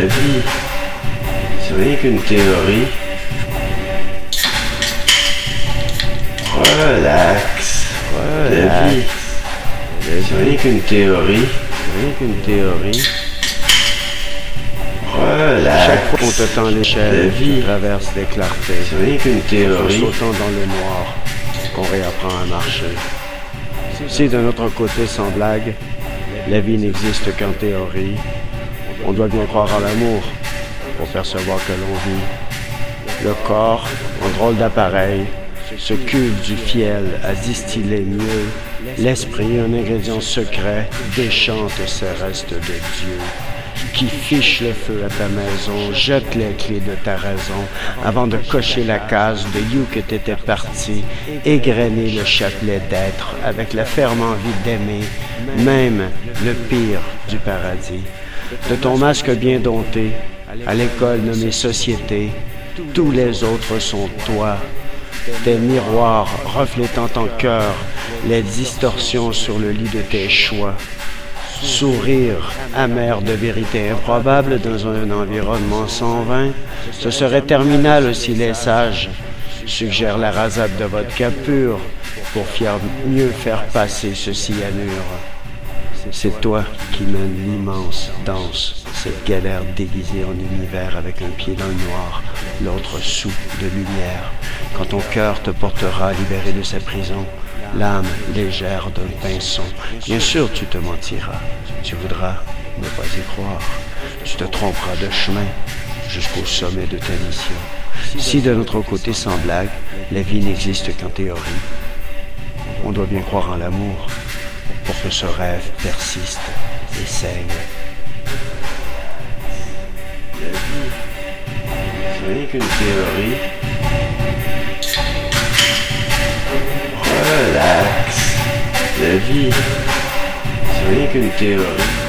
vie, c'est rien qu'une théorie. Relax, la vie, c'est rien qu'une théorie, rien qu'une théorie. Relax. Chaque fois qu'on te tend La l'échelle, vie. tu traverses des clartés. C'est rien qu'une En théorie. sautant dans le noir, qu'on réapprend à marcher. Si de notre côté, sans blague, la vie n'existe qu'en théorie, on doit bien croire à l'amour pour percevoir que l'on vit. Le corps, en drôle d'appareil, se cuve du fiel à distiller mieux. L'esprit, un ingrédient secret, déchante ces restes de Dieu qui fiche le feu à ta maison, jette les clés de ta raison, avant de cocher la case de You que t'étais parti, égrener le chapelet d'être avec la ferme envie d'aimer, même le pire du paradis. De ton masque bien dompté, à l'école nommée société, tous les autres sont toi, tes miroirs reflétant ton cœur, les distorsions sur le lit de tes choix. Sourire amer de vérité improbable dans un environnement sans vin, ce serait terminal si les sages suggèrent la rasade de vodka pur pour mieux faire passer ce cyanure. C'est toi qui mènes l'immense danse, cette galère déguisée en univers avec un pied dans noir, l'autre sous de lumière. Quand ton cœur te portera libéré de sa prison, l'âme légère d'un pinson, bien sûr tu te mentiras, tu voudras ne pas y croire, tu te tromperas de chemin jusqu'au sommet de ta mission. Si de notre côté, sans blague, la vie n'existe qu'en théorie, on doit bien croire en l'amour que ce rêve persiste et saigne. La vie, c'est rien qu'une théorie. Relax. La vie, c'est rien qu'une théorie.